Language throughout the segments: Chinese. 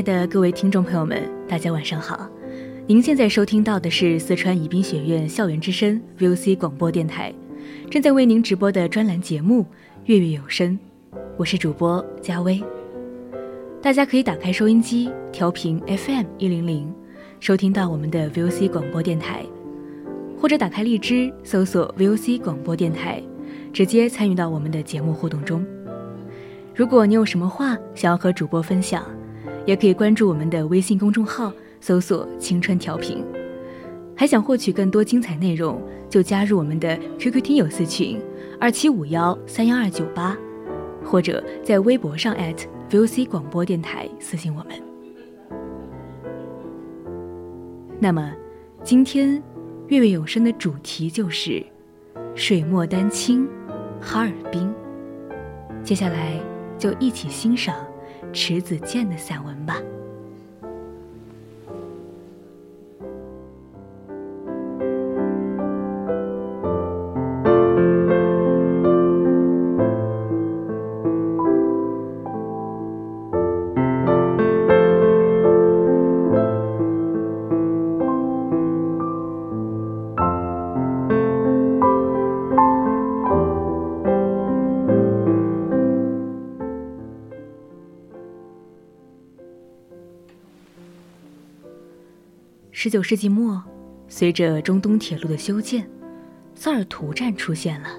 爱的各位听众朋友们，大家晚上好！您现在收听到的是四川宜宾学院校园之声 VOC 广播电台，正在为您直播的专栏节目《月月有声》，我是主播佳薇。大家可以打开收音机调频 FM 一零零，收听到我们的 VOC 广播电台，或者打开荔枝搜索 VOC 广播电台，直接参与到我们的节目互动中。如果你有什么话想要和主播分享，也可以关注我们的微信公众号，搜索“青春调频”。还想获取更多精彩内容，就加入我们的 QQ 听友私群二七五幺三幺二九八，或者在微博上 @VOC 广播电台私信我们。那么，今天月月有声的主题就是水墨丹青，哈尔滨。接下来就一起欣赏。池子建的散文吧。十九世纪末，随着中东铁路的修建，萨尔图站出现了。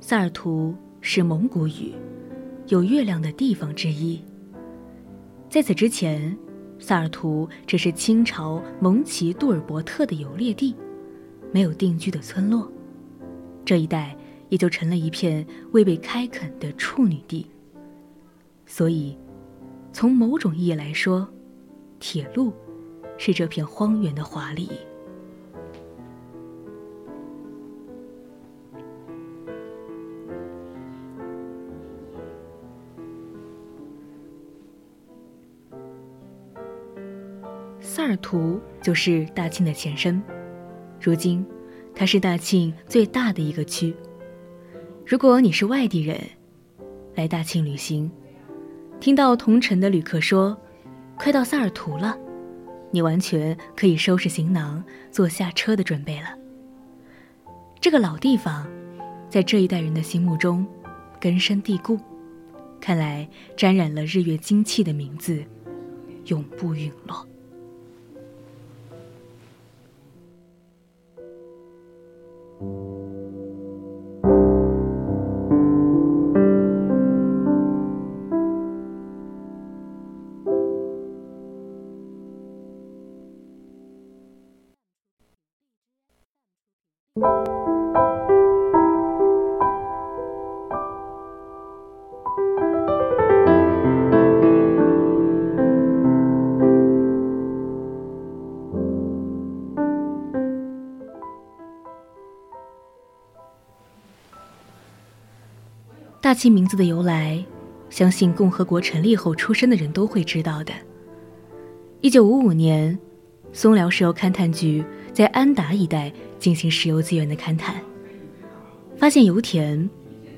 萨尔图是蒙古语“有月亮的地方”之一。在此之前，萨尔图只是清朝蒙奇杜尔伯特的游猎地，没有定居的村落，这一带也就成了一片未被开垦的处女地。所以，从某种意义来说，铁路。是这片荒原的华丽。萨尔图就是大庆的前身，如今它是大庆最大的一个区。如果你是外地人，来大庆旅行，听到同城的旅客说：“快到萨尔图了。”你完全可以收拾行囊，做下车的准备了。这个老地方，在这一代人的心目中根深蒂固，看来沾染了日月精气的名字，永不陨落。大庆名字的由来，相信共和国成立后出生的人都会知道的。一九五五年，松辽石油勘探局在安达一带进行石油资源的勘探，发现油田，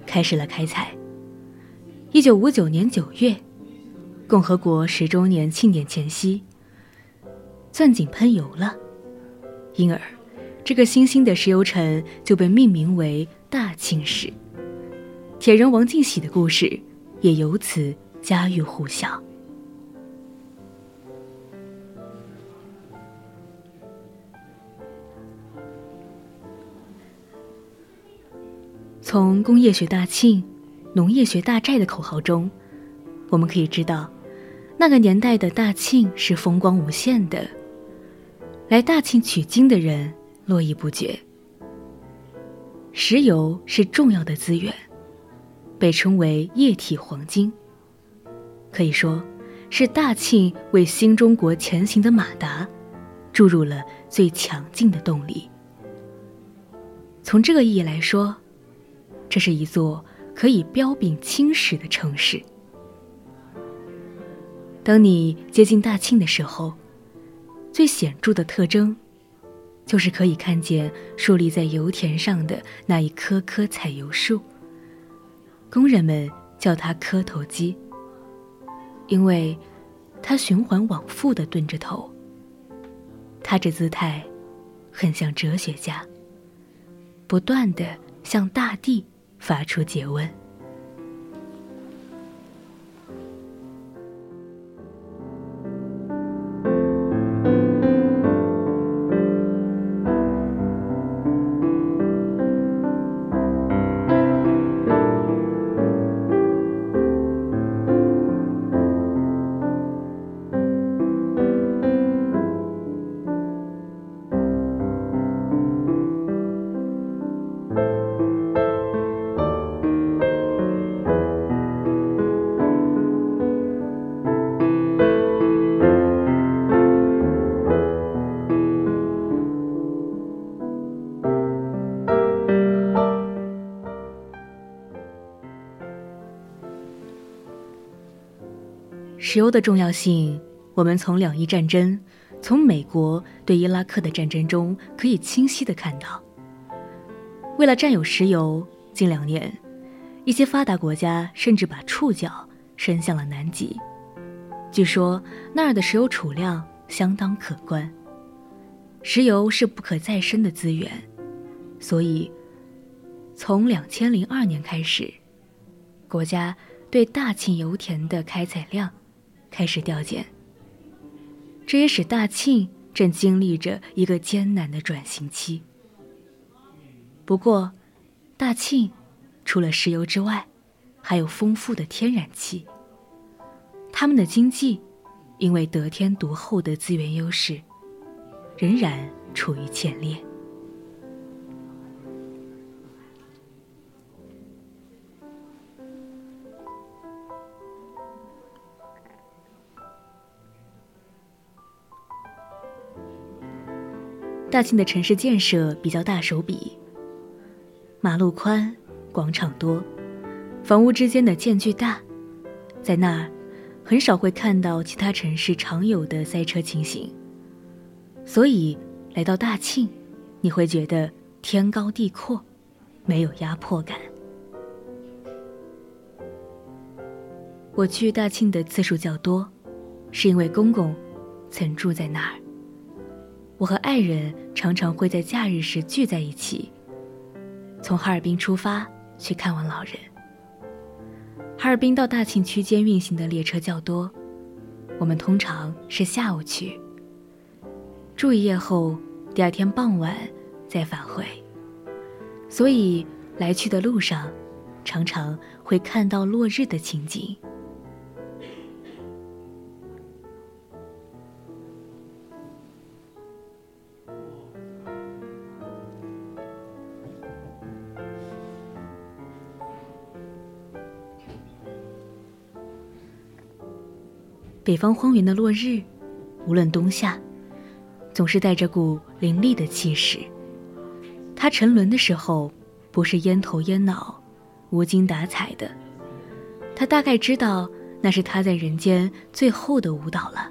开始了开采。一九五九年九月，共和国十周年庆典前夕，钻井喷油了，因而这个新兴的石油城就被命名为大庆市。铁人王进喜的故事也由此家喻户晓。从“工业学大庆，农业学大寨”的口号中，我们可以知道，那个年代的大庆是风光无限的，来大庆取经的人络绎不绝。石油是重要的资源。被称为液体黄金，可以说是大庆为新中国前行的马达注入了最强劲的动力。从这个意义来说，这是一座可以彪炳青史的城市。当你接近大庆的时候，最显著的特征，就是可以看见竖立在油田上的那一棵棵采油树。工人们叫它磕头机，因为它循环往复的蹲着头。他这姿态，很像哲学家，不断的向大地发出诘问。石油的重要性，我们从两伊战争、从美国对伊拉克的战争中可以清晰的看到。为了占有石油，近两年，一些发达国家甚至把触角伸向了南极。据说那儿的石油储量相当可观。石油是不可再生的资源，所以从两千零二年开始，国家对大庆油田的开采量。开始调减，这也使大庆正经历着一个艰难的转型期。不过，大庆除了石油之外，还有丰富的天然气。他们的经济因为得天独厚的资源优势，仍然处于前列。大庆的城市建设比较大手笔，马路宽，广场多，房屋之间的间距大，在那儿很少会看到其他城市常有的塞车情形。所以来到大庆，你会觉得天高地阔，没有压迫感。我去大庆的次数较多，是因为公公曾住在那儿。我和爱人常常会在假日时聚在一起，从哈尔滨出发去看望老人。哈尔滨到大庆区间运行的列车较多，我们通常是下午去，住一夜后，第二天傍晚再返回，所以来去的路上，常常会看到落日的情景。北方荒原的落日，无论冬夏，总是带着股凌厉的气势。它沉沦的时候，不是烟头烟脑、无精打采的，他大概知道那是他在人间最后的舞蹈了，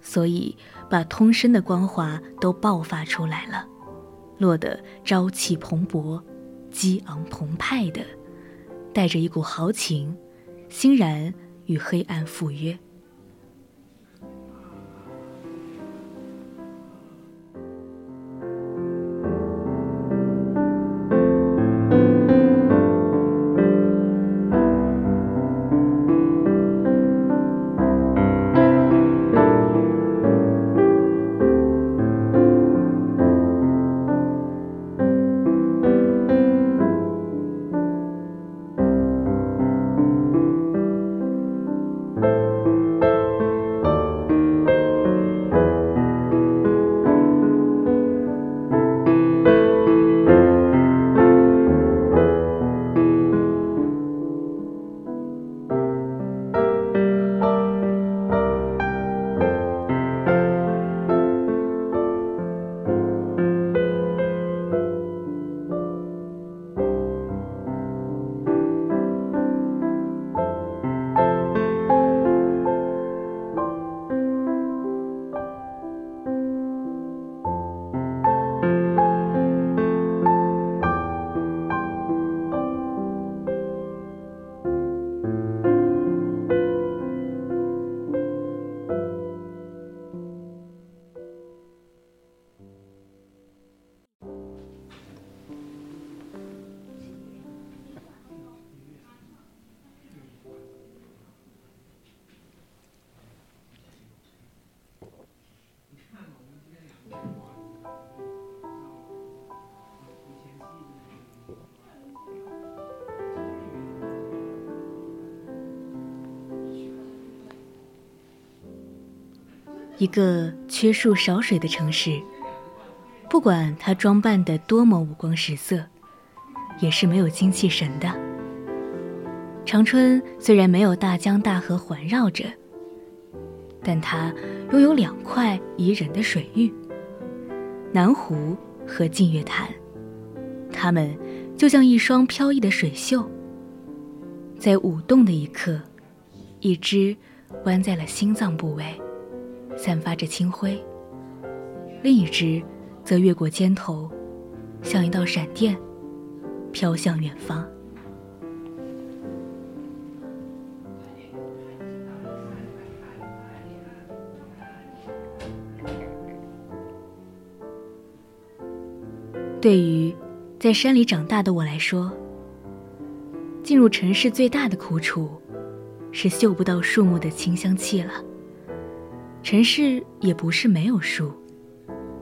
所以把通身的光华都爆发出来了，落得朝气蓬勃、激昂澎湃的，带着一股豪情，欣然。与黑暗赴约。一个缺树少水的城市，不管它装扮的多么五光十色，也是没有精气神的。长春虽然没有大江大河环绕着，但它拥有两块宜人的水域——南湖和净月潭。它们就像一双飘逸的水袖，在舞动的一刻，一只弯在了心脏部位。散发着清辉，另一只则越过肩头，像一道闪电，飘向远方。对于在山里长大的我来说，进入城市最大的苦楚，是嗅不到树木的清香气了。城市也不是没有树，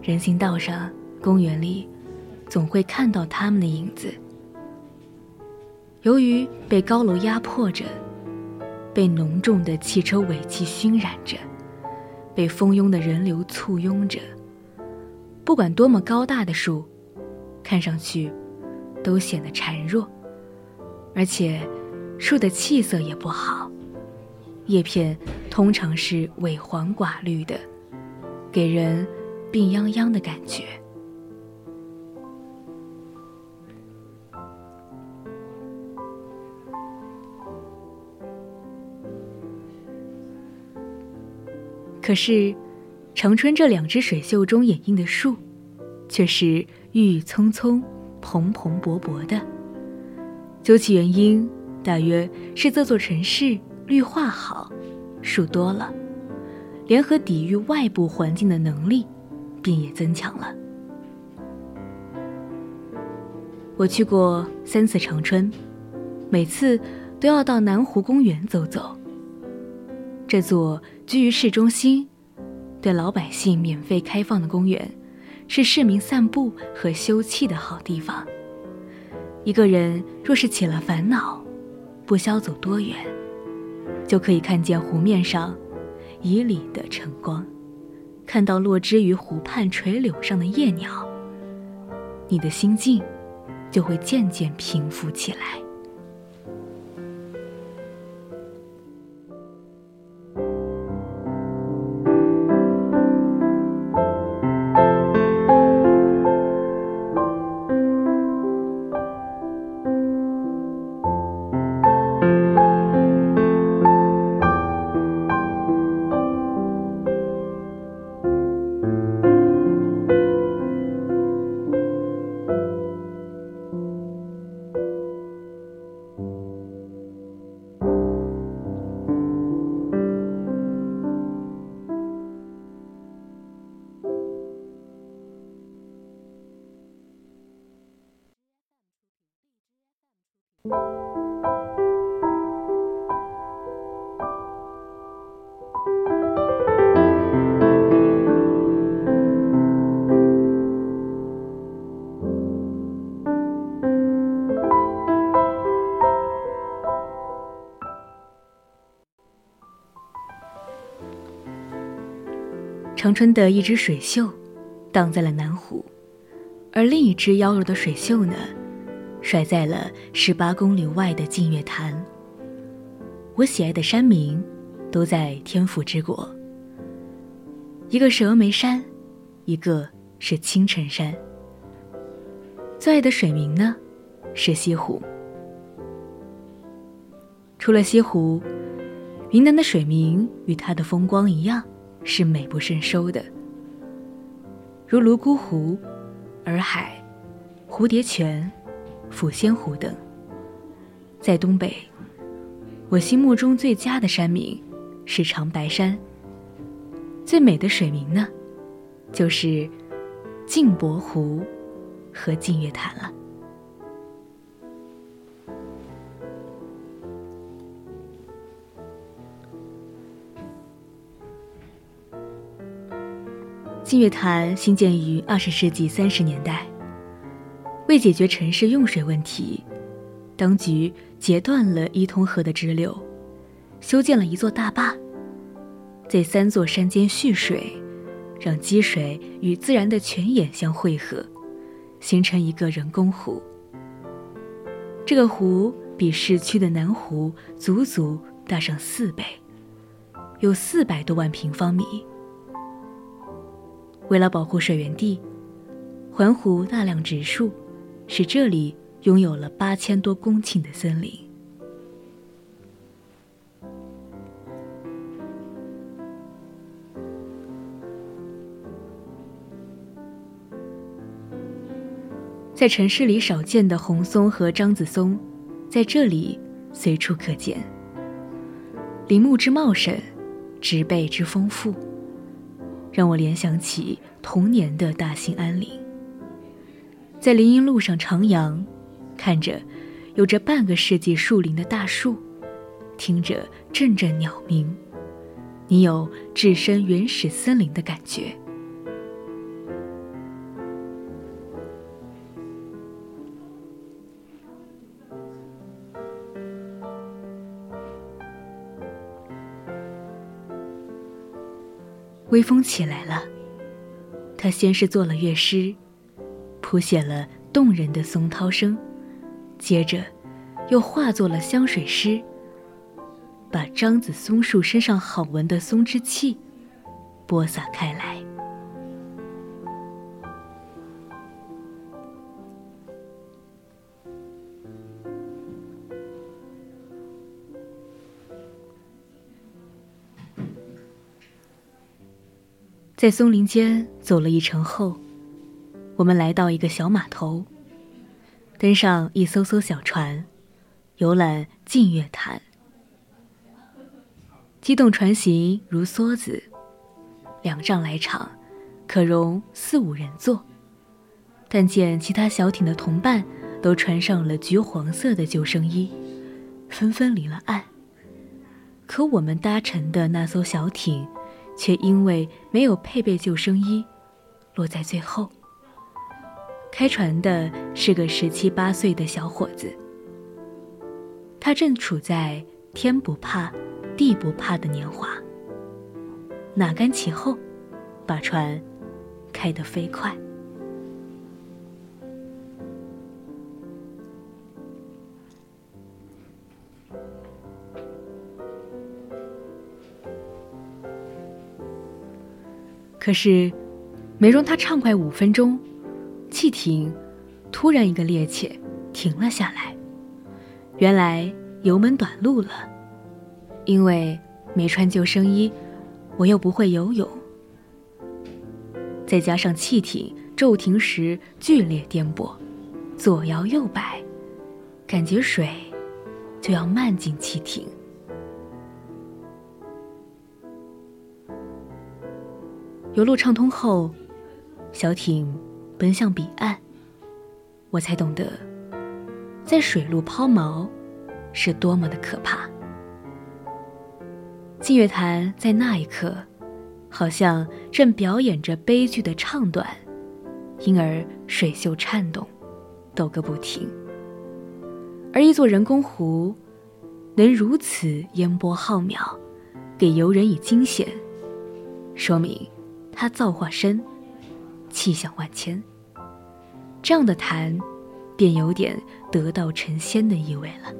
人行道上、公园里，总会看到它们的影子。由于被高楼压迫着，被浓重的汽车尾气熏染着，被蜂拥的人流簇拥着，不管多么高大的树，看上去都显得孱弱，而且树的气色也不好。叶片通常是萎黄寡绿的，给人病殃殃的感觉。可是，长春这两只水袖中掩映的树，却是郁郁葱葱、蓬蓬勃勃的。究其原因，大约是这座城市。绿化好，树多了，联合抵御外部环境的能力便也增强了。我去过三次长春，每次都要到南湖公园走走。这座居于市中心、对老百姓免费开放的公园，是市民散步和休憩的好地方。一个人若是起了烦恼，不消走多远。就可以看见湖面上以里的晨光，看到落枝于湖畔垂柳上的夜鸟，你的心境就会渐渐平复起来。长春的一只水袖荡在了南湖，而另一只妖娆的水袖呢，甩在了十八公里外的净月潭。我喜爱的山名，都在天府之国。一个是峨眉山，一个是青城山。最爱的水名呢，是西湖。除了西湖，云南的水名与它的风光一样，是美不胜收的，如泸沽湖、洱海、蝴蝶泉、抚仙湖等。在东北。我心目中最佳的山名是长白山。最美的水名呢，就是镜泊湖和净月潭了。净月潭兴建于二十世纪三十年代，为解决城市用水问题。当局截断了伊通河的支流，修建了一座大坝，在三座山间蓄水，让积水与自然的泉眼相汇合，形成一个人工湖。这个湖比市区的南湖足足大上四倍，有四百多万平方米。为了保护水源地，环湖大量植树，使这里。拥有了八千多公顷的森林。在城市里少见的红松和樟子松，在这里随处可见。林木之茂盛，植被之丰富，让我联想起童年的大兴安岭。在林荫路上徜徉。看着有着半个世纪树林的大树，听着阵阵鸟鸣，你有置身原始森林的感觉。微风起来了，他先是做了乐诗，谱写了动人的松涛声。接着，又化作了香水诗，把樟子松树身上好闻的松脂气播撒开来。在松林间走了一程后，我们来到一个小码头。登上一艘艘小船，游览净月潭。机动船型如梭子，两丈来长，可容四五人坐。但见其他小艇的同伴都穿上了橘黄色的救生衣，纷纷离了岸。可我们搭乘的那艘小艇，却因为没有配备救生衣，落在最后。开船的是个十七八岁的小伙子，他正处在天不怕地不怕的年华，哪甘其后，把船开得飞快。可是，没容他畅快五分钟。汽艇突然一个趔趄，停了下来。原来油门短路了，因为没穿救生衣，我又不会游泳，再加上汽艇骤停时剧烈颠簸，左摇右摆，感觉水就要漫进汽艇。油路畅通后，小艇。奔向彼岸，我才懂得，在水路抛锚是多么的可怕。净月潭在那一刻，好像正表演着悲剧的唱段，因而水袖颤动，抖个不停。而一座人工湖，能如此烟波浩渺，给游人以惊险，说明他造化深，气象万千。这样的谈，便有点得道成仙的意味了。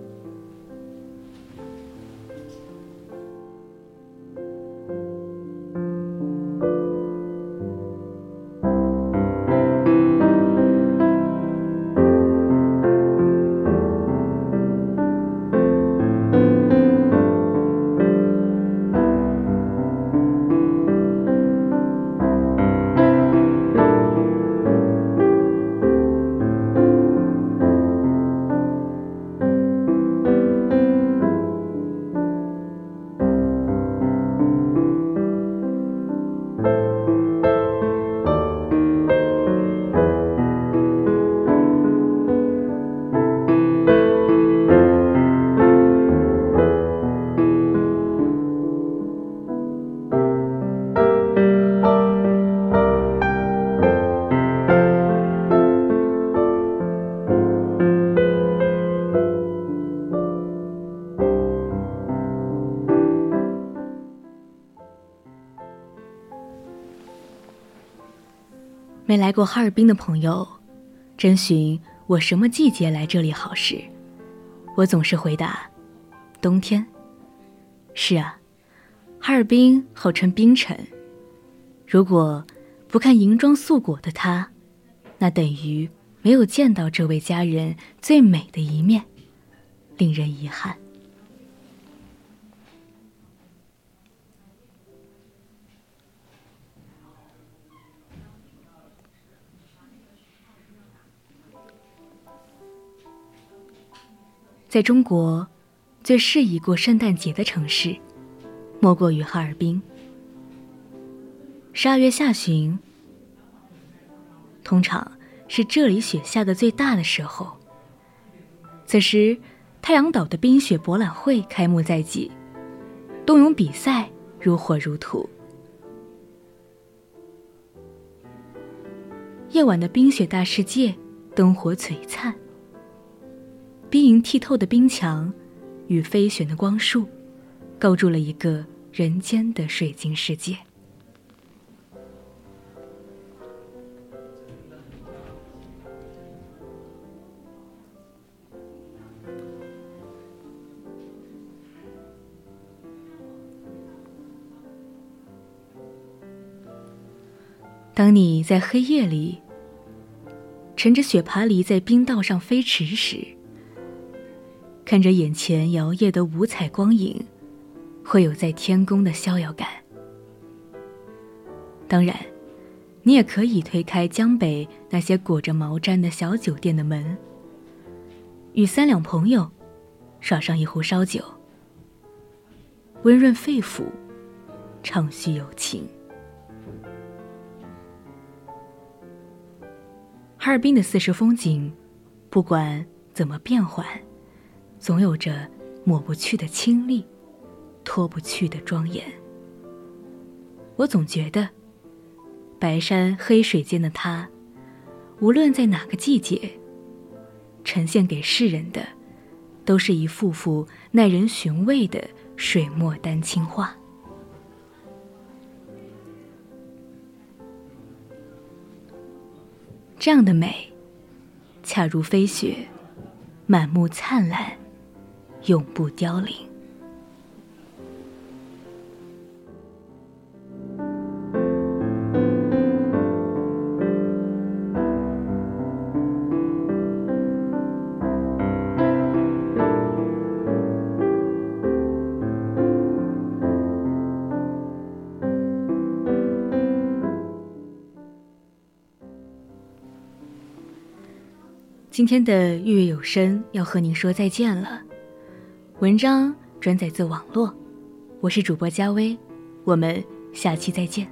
来过哈尔滨的朋友，征询我什么季节来这里好时，我总是回答：冬天。是啊，哈尔滨号称冰城，如果不看银装素裹的他，那等于没有见到这位家人最美的一面，令人遗憾。在中国，最适宜过圣诞节的城市，莫过于哈尔滨。十二月下旬，通常是这里雪下的最大的时候。此时，太阳岛的冰雪博览会开幕在即，冬泳比赛如火如荼。夜晚的冰雪大世界，灯火璀璨。晶莹剔透的冰墙，与飞旋的光束，构筑了一个人间的水晶世界。当你在黑夜里，乘着雪爬犁在冰道上飞驰时，看着眼前摇曳的五彩光影，会有在天宫的逍遥感。当然，你也可以推开江北那些裹着毛毡的小酒店的门，与三两朋友耍上一壶烧酒，温润肺腑，畅叙友情。哈尔滨的四时风景，不管怎么变换。总有着抹不去的清丽，脱不去的庄严。我总觉得，白山黑水间的它，无论在哪个季节，呈现给世人的，都是一幅幅耐人寻味的水墨丹青画。这样的美，恰如飞雪，满目灿烂。永不凋零。今天的月月有声要和您说再见了。文章转载自网络，我是主播佳薇，我们下期再见。